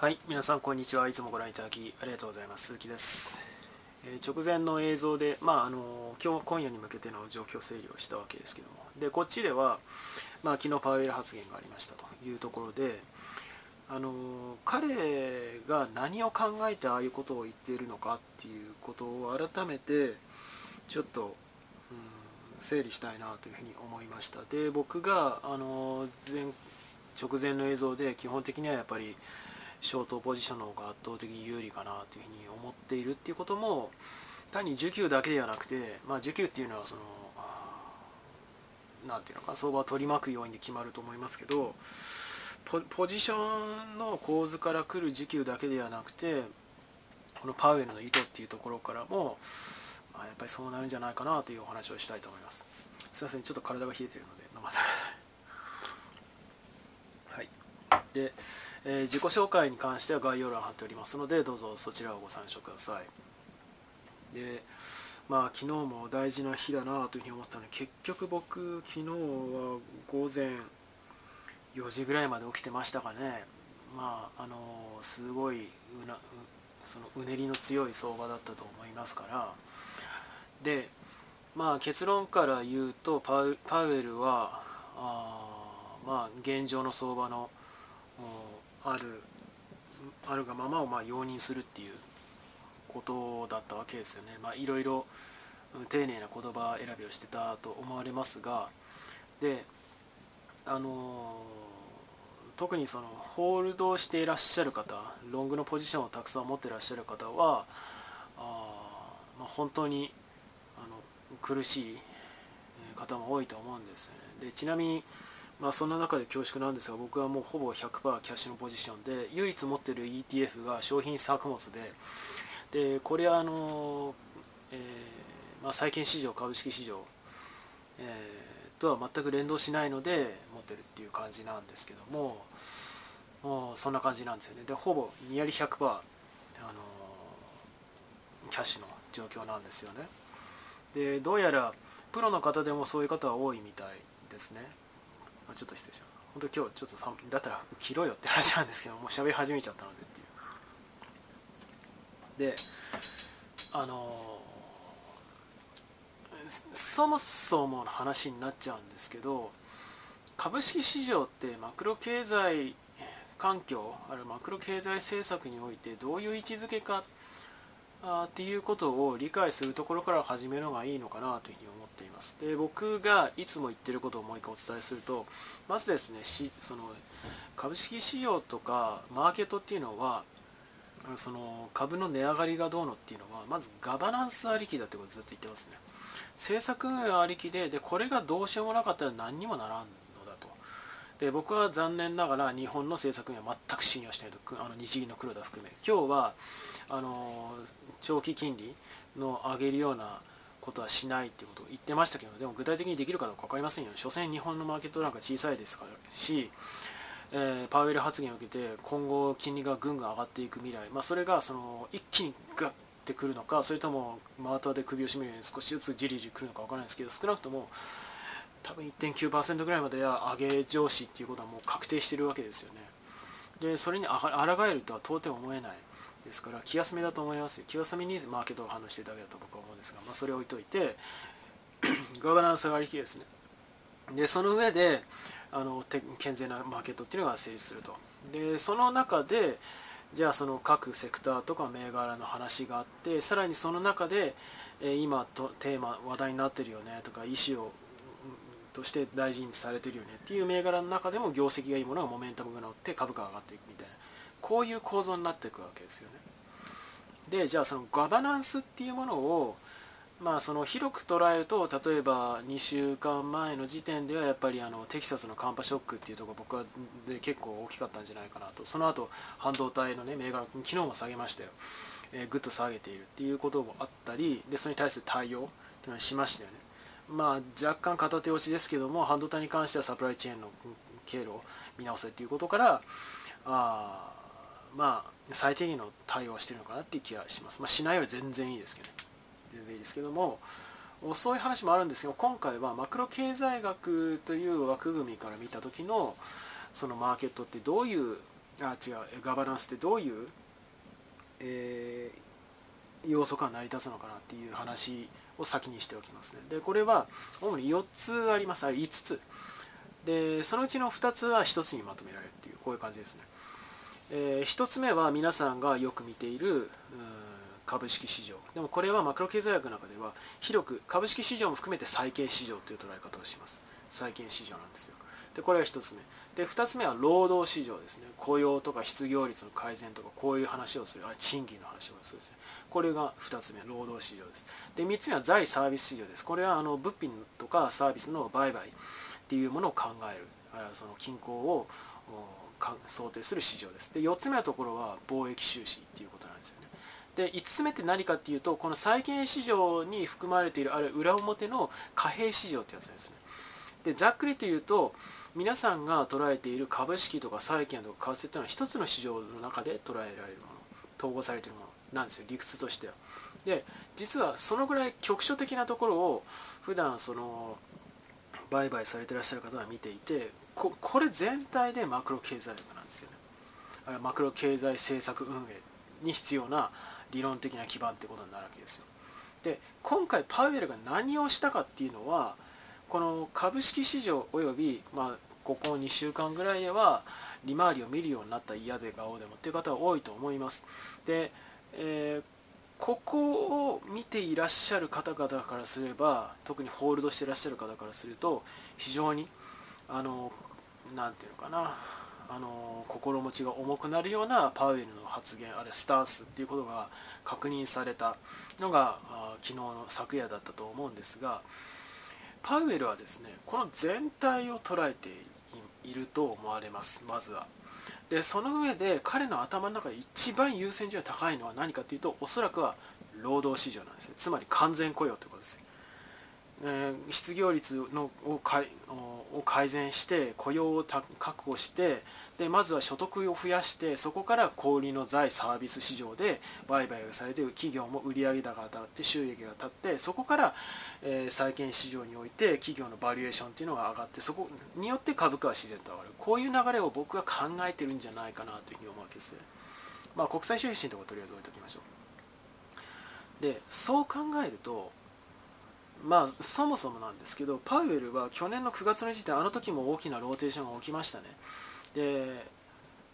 はい皆さんこんにちは。いつもご覧いただきありがとうございます。鈴木です、えー、直前の映像でまああの今日今夜に向けての状況整理をしたわけですけども。でこっちではまあ昨日パウエル発言がありましたというところであの彼が何を考えてああいうことを言っているのかっていうことを改めてちょっと、うん、整理したいなというふうに思いました。で僕があの前直前の映像で基本的にはやっぱりショートポジションの方が圧倒的に有利かなというふうに思っているっていうことも単に需給だけではなくて、まあ、需給っていうのはその何ていうのか相場を取り巻くように決まると思いますけどポジションの構図から来る需給だけではなくてこのパウエルの意図っていうところからも、まあ、やっぱりそうなるんじゃないかなというお話をしたいと思います。すいませんちょっと体が冷えてるので飲ませてください。はい。でえー、自己紹介に関しては概要欄貼っておりますのでどうぞそちらをご参照ください。でまあ昨日も大事な日だなというふうに思ったので結局僕昨日は午前4時ぐらいまで起きてましたかね。まああのすごいうなそのうねりの強い相場だったと思いますから。でまあ結論から言うとパウエルはあまあ現状の相場のあるあるがままをまあ容認するっていうことだったわけですよね。まあ、いろいろ丁寧な言葉選びをしてたと思われますがであの特にそのホールドしていらっしゃる方ロングのポジションをたくさん持っていらっしゃる方はあ、まあ、本当にあの苦しい方も多いと思うんですよね。でちなみにまあ、そんな中で恐縮なんですが僕はもうほぼ100%キャッシュのポジションで唯一持ってる ETF が商品作物ででこれはあの、えー、まあ、債券市場株式市場、えー、とは全く連動しないので持ってるっていう感じなんですけどももうそんな感じなんですよね。でほぼニヤリ100%あのキャッシュの状況なんですよね。でどうやらプロの方でもそういう方は多いみたいですね。ちょっと失礼します。本当今日ちょっと寒だったら切ろうよって話なんですけどもう喋り始めちゃったのでっていう。であのそもそもの話になっちゃうんですけど株式市場ってマクロ経済環境あるいはマクロ経済政策においてどういう位置づけかあっていうことを理解するところから始めるのがいいのかなというふうに思ています。で僕がいつも言ってることをもう一回お伝えするとまずですねその株式市場とかマーケットっていうのはその株の値上がりがどうのっていうのはまずガバナンスありきだってことをずっと言ってますね。政策運営ありきででこれがどうしようもなかったら何にもならんのだと。で僕は残念ながら日本の政策運営は全く信用してないと。あの日銀の黒田含め。今日はあの長期金利の上げるようなことはしないってことを言ってましたけどでも具体的にできるかどうか分かりませんよ。所詮日本のマーケットなんか小さいですから。し、えー、パウエル発言を受けて今後金利がぐんぐん上がっていく未来、まあ、それがその一気にガッてくるのかそれとも真綿で首を絞めるように少しずつじりじりくるのか分からないですけど少なくとも多分1.9%ぐらいまでは上げ上司っていうことはもう確定してるわけですよね。でそれに抗えるとは到底思えない。ですから気休めだと思います気休めにマーケットが反応しているだけだと僕は思うんですが、まあ、それを置いといて ガバナンスがありきですね。でその上であの健全なマーケットっていうのが成立すると。でその中でじゃあその各セクターとか銘柄の話があってさらにその中で、え今とテーマ話題になってるよねとか意思をとして大事にされてるよねっていう銘柄の中でも業績がいいものがモメンタムが乗って株価が上がっていくみたいな。こういう構造になっていくわけですよね。でじゃあそのガバナンスっていうものをまあその広く捉えると例えば2週間前の時点ではやっぱりあのテキサスの寒波ショックっていうところ僕はで結構大きかったんじゃないかなと。その後半導体のね銘柄昨日も下げましたよ、え、ぐっと下げているっていうこともあったりでそれに対する対応っていうのをしましたよね。まあ若干片手押しですけども半導体に関してはサプライチェーンの経路を見直せっていうことからあまあ最低限の対応をしてるのかなっていう気がします。まあ、しないより全然いいですけど、ね、全然いいですけども、そういう話もあるんですけど、今回はマクロ経済学という枠組みから見た時のそのマーケットってどういうあ違うガバナンスってどういう、えー、要素から成り立つのかなっていう話を先にしておきますね。でこれは主に4つあります。あれ5つ。でそのうちの2つは1つにまとめられるっていうこういう感じですね、えー、1つ目は皆さんがよく見ている株式市場。でもこれはマクロ経済学の中では広く株式市場も含めて債券市場という捉え方をします。債券市場なんですよ。でこれが1つ目。で2つ目は労働市場ですね。雇用とか失業率の改善とかこういう話をする。あ賃金の話をするですね。これが2つ目労働市場です。で3つ目は財サービス市場です。これはあの物品とかサービスの売買っていうものを考える。あるいはその均衡を想定する市場です。で4つ目のところは貿易収支っていうことなんですよね。で5つ目って何かっていうとこの債券市場に含まれているある裏表の貨幣市場ってやつですね。でざっくりというと皆さんが捉えている株式とか債券とか為替というのは一つの市場の中で捉えられるもの統合されているものなんですよ。理屈としては。で実はそのぐらい局所的なところを普段その売買されてらっしゃる方は見ていてここれ全体でマクロ経済学なんですよね。あれマクロ経済政策運営に必要な理論的な基盤ってことになるわけですよ。で今回パウエルが何をしたかっていうのはこの株式市場および、まあ、ここ2週間ぐらいでは利回りを見るようになった嫌で顔でもっていう方は多いと思います。で、えー、ここを見ていらっしゃる方々からすれば特にホールドしていらっしゃる方からすると非常にあの何て言うのかなあの心持ちが重くなるようなパウエルの発言あるいはスタンスっていうことが確認されたのが昨日の昨夜だったと思うんですがパウエルはですねこの全体を捉えていると思われますまずは。でその上で彼の頭の中で一番優先順位が高いのは何かというとおそらくは労働市場なんですね。つまり完全雇用ということですえー、失業率のを改善して雇用を確保してでまずは所得を増やしてそこから小売りの財サービス市場で売買がされて企業も売上高が立って収益が立ってそこから、えー、債券市場において企業のバリエーションっていうのが上がってそこによって株価は自然と上がる。こういう流れを僕は考えてるんじゃないかなというふうに思うわけです。まあ国際収支のところとりあえず置いておきましょう。でそう考えるとまあそもそもなんですけどパウエルは去年の9月の時点あの時も大きなローテーションが起きましたね。で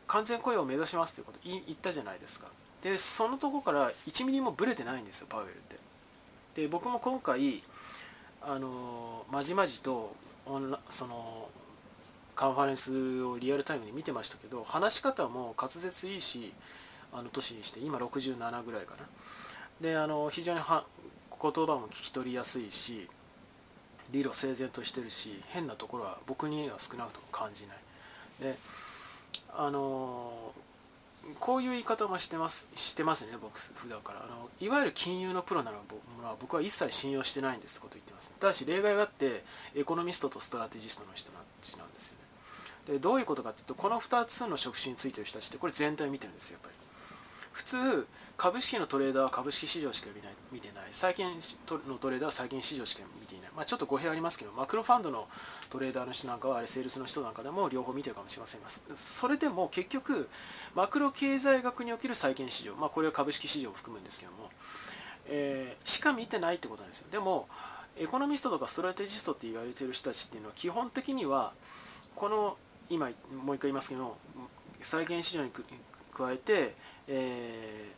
完全雇用を目指しますということ言ったじゃないですか。でそのとこから1ミリもブレてないんですよパウエルって。で僕も今回あのまじまじとそのカンファレンスをリアルタイムに見てましたけど話し方も滑舌いいしあの年にして今67ぐらいかな。であの非常には言葉も聞き取りやすいし理路整然としてるし変なところは僕には少なくとも感じない。であのこういう言い方もしてますしてますね僕普段から。あのいわゆる金融のプロなら僕は一切信用してないんですってこと言ってますただし例外があってエコノミストとストラテジストの人たちなんですよね。でどういうことかっていうとこの2つの職種についてる人たちってこれ全体見てるんですよやっぱり。普通株式のトレーダーは株式市場しか見ない見てない。債券のトレーダーは債券市場しか見ていない、まあ、ちょっと語弊ありますけどマクロファンドのトレーダーの人なんかはあれセールスの人なんかでも両方見てるかもしれませんがそれでも結局マクロ経済学における債券市場、まあ、これは株式市場を含むんですけども、えー、しか見てないってことなんですよ。でもエコノミストとかストラテジストって言われてる人たちっていうのは基本的にはこの今もう一回言いますけど債券市場に加えて、えー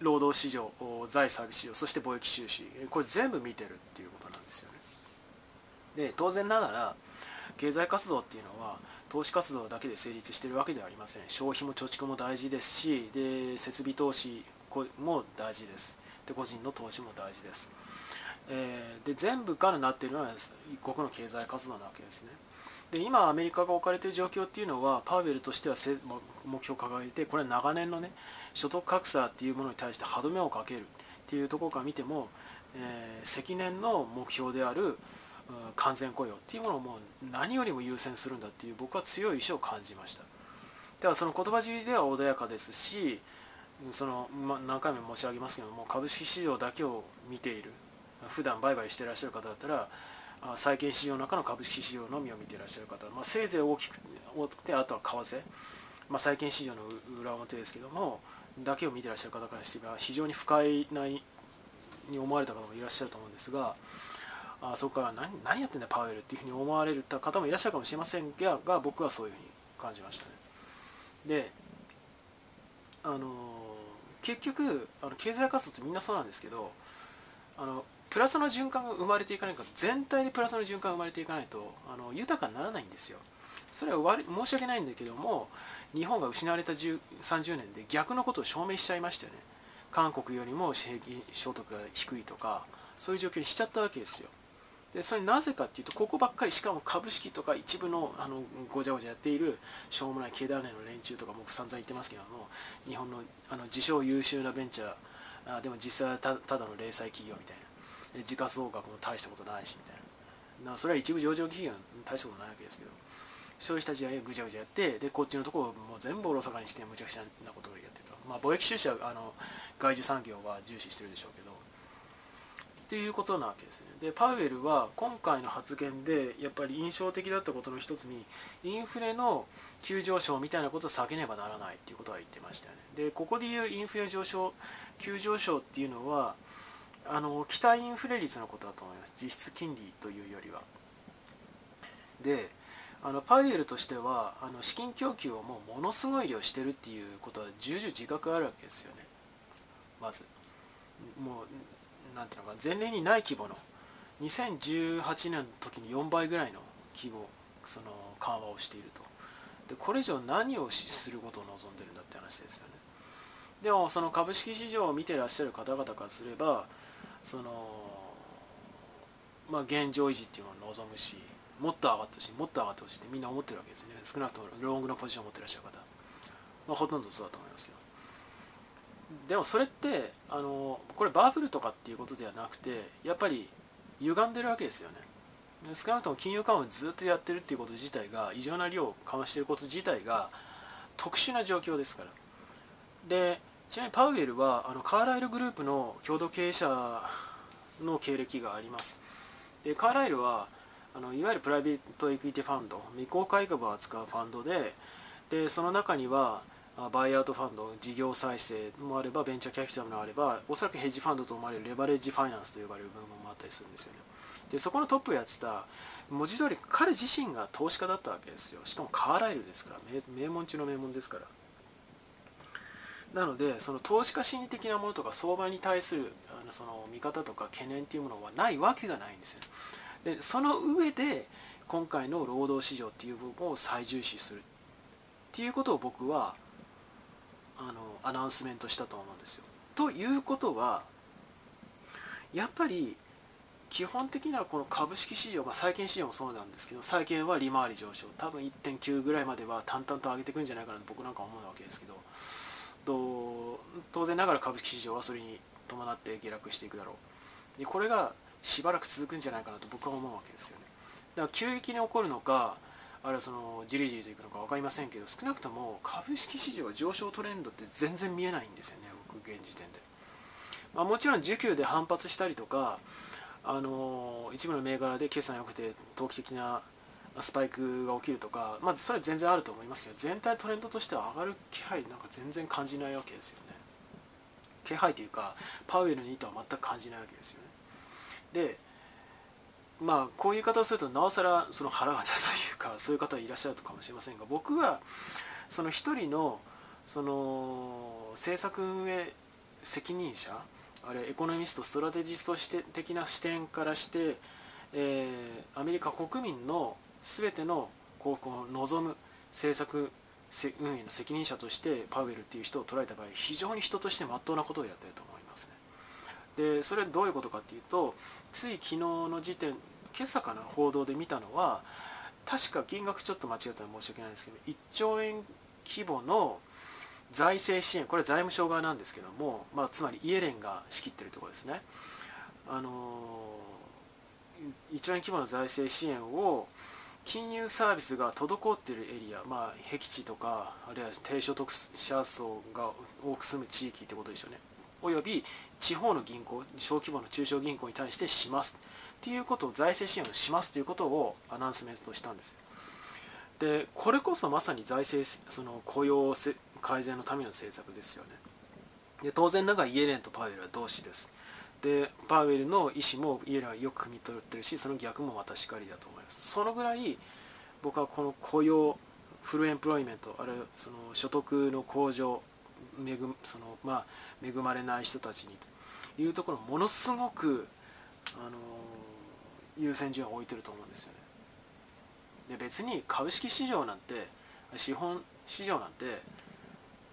労働市場財サービス市場そして貿易収支これ全部見てるっていうことなんですよね。で当然ながら経済活動っていうのは投資活動だけで成立してるわけではありません。消費も貯蓄も大事ですしで設備投資も大事です。で個人の投資も大事です、えー、で全部からなっているのは一国の経済活動なわけですね。で今アメリカが置かれている状況っていうのはパウエルとしては目標を掲げてこれは長年のね所得格差っていうものに対して歯止めをかけるっていうところから見ても、えー、積年の目標である完全雇用っていうものをもう何よりも優先するんだっていう僕は強い意志を感じました。ではその言葉尻では穏やかですしその、ま、何回も申し上げますけども株式市場だけを見ている普段売買していらっしゃる方だったら債券市場の中の株式市場のみを見ていらっしゃる方、まあ、せいぜい大きく大きくてあとは為替まあ、債券市場の裏表ですけどもだけを見てらっしゃる方からしては非常に不快なに思われた方もいらっしゃると思うんですがあそこから何何やってんだパウエルっていうふうに思われた方もいらっしゃるかもしれませんがが僕はそういうふうに感じましたね。であの結局あの経済活動ってみんなそうなんですけどあのプラスの循環が生まれていかないか全体でプラスの循環が生まれていかないとあの豊かにならないんですよ。それは悪申し訳ないんだけども日本が失われた30年で逆のことを証明しちゃいましたよね。韓国よりも平均所得が低いとかそういう状況にしちゃったわけですよ。でそれなぜかっていうとここばっかりしかも株式とか一部のあのごちゃごちゃやっているしょうもない経団連の連中とか僕散々言ってますけども日本のあの自称優秀なベンチャーあでも実際はたただの零細企業みたいな時価総額も大したことないしみたいななそれは一部上場企業に大したことないわけですけどそういう人たちがぐちゃぐちゃやってでこっちのところをもう全部おろそかにしてむちゃくちゃなことをやってると、まあ、貿易収支はあの外需産業は重視してるでしょうけどっていうことなわけですね。でパウエルは今回の発言でやっぱり印象的だったことの一つにインフレの急上昇みたいなことを避けねばならないっていうことは言ってましたよね。でここでいうインフレ上昇急上昇っていうのはあの期待インフレ率のことだと思います。実質金利というよりは。であのパウエルとしてはあの資金供給をもうものすごい量してるっていうことは重々自覚あるわけですよね。まず。もうなんていうのか前例にない規模の。2018年の時に4倍ぐらいの規模その緩和をしていると。でこれ以上何をすることを望んでるんだって話ですよね。でもその株式市場を見てらっしゃる方々からすればそのまあ現状維持っていうのを望むしもっと上がってほしいもっと上がってほしいってみんな思ってるわけですよね。少なくともロングのポジションを持ってらっしゃる方、まあ、ほとんどそうだと思いますけど。でもそれってあのこれバブルとかっていうことではなくてやっぱり歪んでるわけですよね。少なくとも金融緩和をずっとやってるっていうこと自体が異常な量を緩和してること自体が特殊な状況ですから。でちなみにパウエルはあのカーライルグループの共同経営者の経歴がありますでカーライルはあのいわゆるプライベートエクイティファンド未公開株を扱うファンドででその中にはバイアウトファンド、事業再生もあれば、ベンチャーキャピタルもあれば、おそらくヘッジファンドと思われるレバレッジファイナンスと呼ばれる部分もあったりするんですよね。で、そこのトップをやってた、文字通り彼自身が投資家だったわけですよ。しかもカーライルですから、名門中の名門ですから。なので、その投資家心理的なものとか相場に対するあのその見方とか懸念っていうものはないわけがないんですよね。で、その上で、今回の労働市場っていう部分を最重視するっていうことを僕はあのアナウンスメントしたと思うんですよ。ということはやっぱり基本的にはこの株式市場、まあ、債券市場もそうなんですけど債券は利回り上昇多分1.9ぐらいまでは淡々と上げていくんじゃないかなと僕なんか思うわけですけどと当然ながら株式市場はそれに伴って下落していくだろう。でこれがしばらく続くんじゃないかなと僕は思うわけですよね。だから急激に起こるのかあるいはそのじりじりといくのか分かりませんけど少なくとも株式市場は上昇トレンドって全然見えないんですよね僕現時点で、まあ、もちろん需給で反発したりとかあの一部の銘柄で決算良くて投機的なスパイクが起きるとかまずそれ全然あると思いますけど全体トレンドとしては上がる気配なんか全然感じないわけですよね。気配というかパウエルの意図は全く感じないわけですよね。でまあこういう方をするとなおさらその腹が立つというかそういう方はいらっしゃるかもしれませんが僕はその一人のその政策運営責任者あれエコノミストストラテジストして的な視点からして、えー、アメリカ国民の全てのこう望む政策運営の責任者としてパウエルっていう人を捉えた場合非常に人として真っ当なことをやってると思いますね。でそれはどういうことかっていうとつい昨日の時点今朝かな報道で見たのは確か金額ちょっと間違ったら申し訳ないんですけど1兆円規模の財政支援これは財務省側なんですけども、まあ、つまりイエレンが仕切ってるところですねあの1兆円規模の財政支援を金融サービスが滞っているエリア、まあ、僻地とかあるいは低所得者層が多く住む地域ってことでしょうね。および地方の銀行小規模の中小銀行に対してします。っていうことを財政支援をしますということをアナウンスメントしたんです。でこれこそまさに財政その雇用改善のための政策ですよね。で当然ながらイエレンとパウエルは同志です。でパウエルの意思もイエレンはよく汲み取ってるしその逆もまたしかりだと思います。そのぐらい僕はこの雇用フルエンプロイメントあるいはその所得の向上恵その、まあ、恵まれない人たちにというところものすごく、あの優先順位を置いてると思うんですよね。で別に株式市場なんて資本市場なんて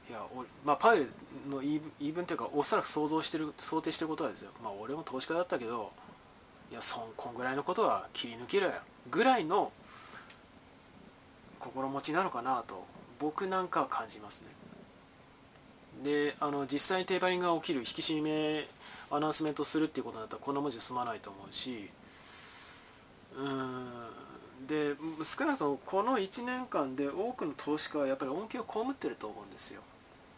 いやまあ、パウエルの言い分というかおそらく想像してる想定してることはですよ、まあ、俺も投資家だったけどいやそんこんぐらいのことは切り抜けろよぐらいの心持ちなのかなと僕なんかは感じますね。であの実際にテーパリングが起きる引き締めアナウンスメントするっていうことだったらこんな文字済まないと思うしうんで少なくともこの1年間で多くの投資家はやっぱり恩恵を被ってると思うんですよ。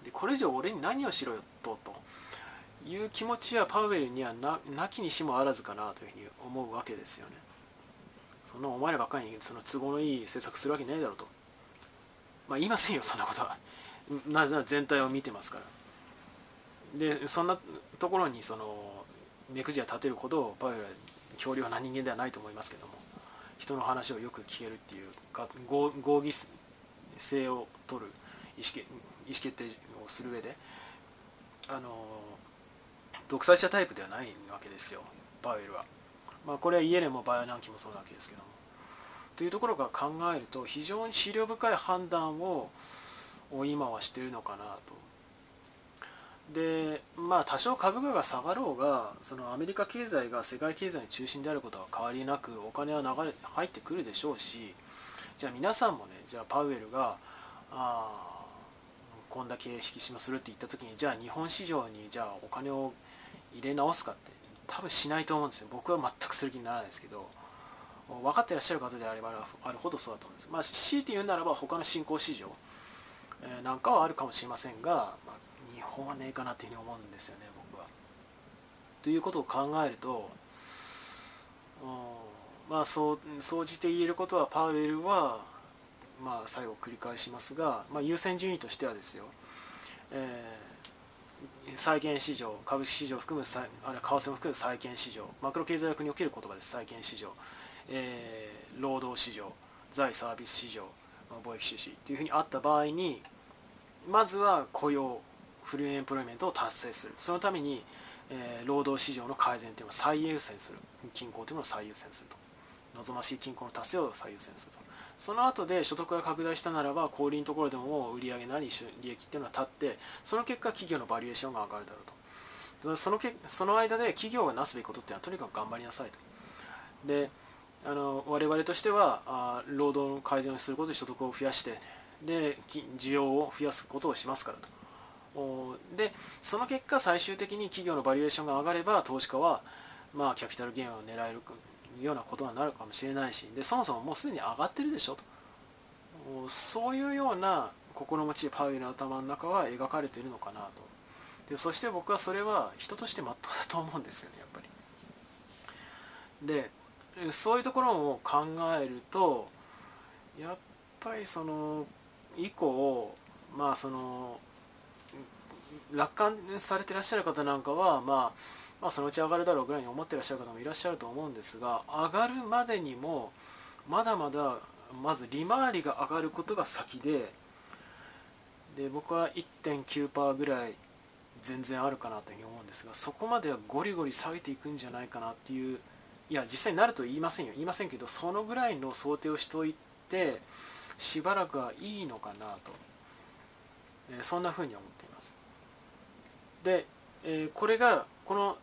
でこれ以上俺に何をしろよとという気持ちはパウエルにはなきにしもあらずかなというふうに思うわけですよね。そんなお前らばっかりにその都合のいい政策するわけないだろうと。まあ言いませんよそんなことは。なぜなら全体を見てますから。でそんなところにその目くじを立てるほどパウエルは強量な人間ではないと思いますけども人の話をよく聞けるっていうか合議性を取る意思意思決定する上であの独裁者タイプではないわけですよパウエルは。まあ、これはイエレンもバイアナンキもそうなわけですけども。というところから考えると非常に資料深い判断を今はしてるのかなと。でまあ多少株価が下がろうがそのアメリカ経済が世界経済の中心であることは変わりなくお金は流れ入ってくるでしょうしじゃあ皆さんもねじゃあパウエルがあこんだけ引き締めするって言った時にじゃあ日本市場にじゃあお金を入れ直すかって多分しないと思うんですよ僕は全くする気にならないですけど分かってらっしゃる方であればあるほどそうだと思うんですまあ強いて言うならば他の新興市場なんかはあるかもしれませんが、まあ、日本はねえかなというふうに思うんですよね僕は。ということを考えると、うん、まあそう総じて言えることはパウエルは、まあ、最後繰り返しますが、まあ、優先順位としてはですよ、えー、債券市場株式市場含むあるいは為替も含む債券市場マクロ経済学における言葉です。債券市場、えー、労働市場財サービス市場貿易収支というふうにあった場合にまずは雇用フルエンプロイメントを達成する。そのために、えー、労働市場の改善というのを最優先する。均衡というのを最優先すると。望ましい均衡の達成を最優先すると。その後で所得が拡大したならば小売のところでも売上なり利益っていうのは立ってその結果企業のバリエーションが上がるだろうと。そのけその間で企業がなすべきことっていうのはとにかく頑張りなさいと。であの我々としてはあ労働の改善をすることで所得を増やしてで需要を増やすことをしますからと。でその結果最終的に企業のバリエーションが上がれば投資家は、まあ、キャピタルゲインを狙える。ようなことになるかもしれないしでそもそももうすでに上がってるでしょと。そういうような心持ちでパウエルの頭の中は描かれているのかなと。でそして僕はそれは人としてまっとうだと思うんですよねやっぱり。でそういうところを考えるとやっぱりその以降まあその楽観されてらっしゃる方なんかは、まあ、まあそのうち上がるだろうぐらいに思ってらっしゃる方もいらっしゃると思うんですが上がるまでにもまだまだまず利回りが上がることが先でで僕は1.9%ぐらい全然あるかなというふうに思うんですがそこまではゴリゴリ下げていくんじゃないかなっていういや実際になると言いませんよ。言いませんけどそのぐらいの想定をしておいてしばらくはいいのかなと、えー、そんなふうに思っています。で、えー、これがこの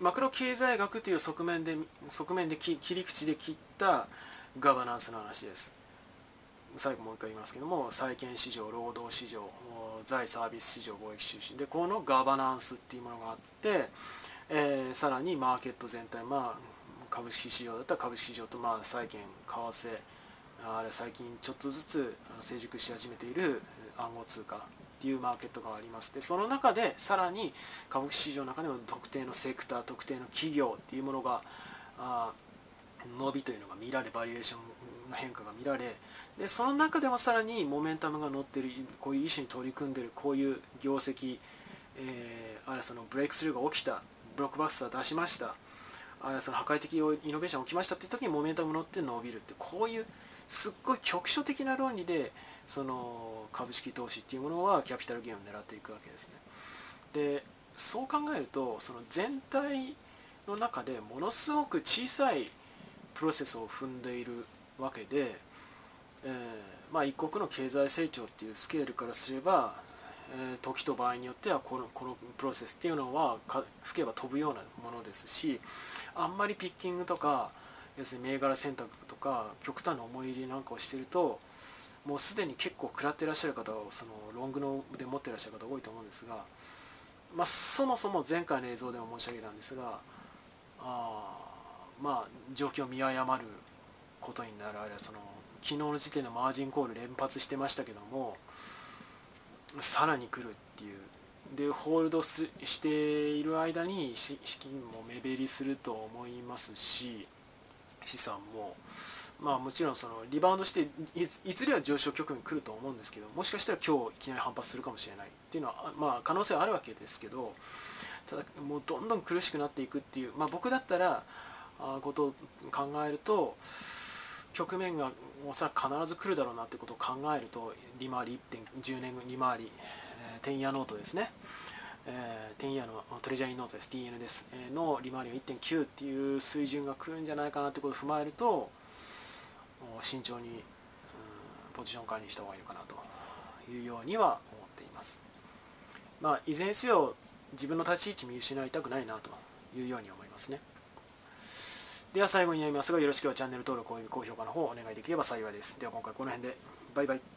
マクロ経済学という側面で側面で切り口で切ったガバナンスの話です。最後もう一回言いますけども債券市場労働市場財サービス市場貿易収支。でこのガバナンスっていうものがあって、えー、さらにマーケット全体まあ株式市場だったら株式市場とまあ債券為替あれ最近ちょっとずつ成熟し始めている暗号通貨っていうマーケットがありますでその中でさらに株式市場の中でも特定のセクター特定の企業っていうものがあ伸びというのが見られバリエーションの変化が見られでその中でもさらにモメンタムが乗ってるこういう意思に取り組んでいるこういう業績、えー、あるいはそのブレイクスルーが起きたブロックバスター出しましたあるその破壊的イノベーション起きましたっていう時にモメンタム乗って伸びるってこういうすっごい局所的な論理でその株式投資っていうものはキャピタルゲインを狙っていくわけですね。でそう考えるとその全体の中でものすごく小さいプロセスを踏んでいるわけで、えー、まあ、一国の経済成長っていうスケールからすれば、えー、時と場合によってはこのこのプロセスっていうのは吹けば飛ぶようなものですしあんまりピッキングとか要するに銘柄選択とか極端な思い入れなんかをしてるともうすでに結構食らってらっしゃる方をそのロングので持ってらっしゃる方多いと思うんですが、まあ、そもそも前回の映像でも申し上げたんですがあまあ状況を見誤ることになるあるいはその昨日の時点のマージンコール連発してましたけどもさらに来るっていうでホールドしている間に資金も目減りすると思いますし資産も。まあ、もちろんそのリバウンドしていずれは上昇局面来ると思うんですけどもしかしたら今日いきなり反発するかもしれないっていうのは、まあ、可能性はあるわけですけどただもうどんどん苦しくなっていくっていう、まあ、僕だったらあことを考えると局面がおそらく必ず来るだろうなってことを考えると利回り1.10年利回り、えー、10ヤノートですね、えー、10ヤのトレジャーインノートです。TN です、えー、の利回りが1.9っていう水準が来るんじゃないかなってことを踏まえると慎重に、うん、ポジション管理した方がいいのかなというようには思っています。まあいずれにせよ自分の立ち位置見失いたくないなというように思いますね。では最後になりますがよろしければチャンネル登録及び高評価の方をお願いできれば幸いです。では今回この辺で。バイバイ。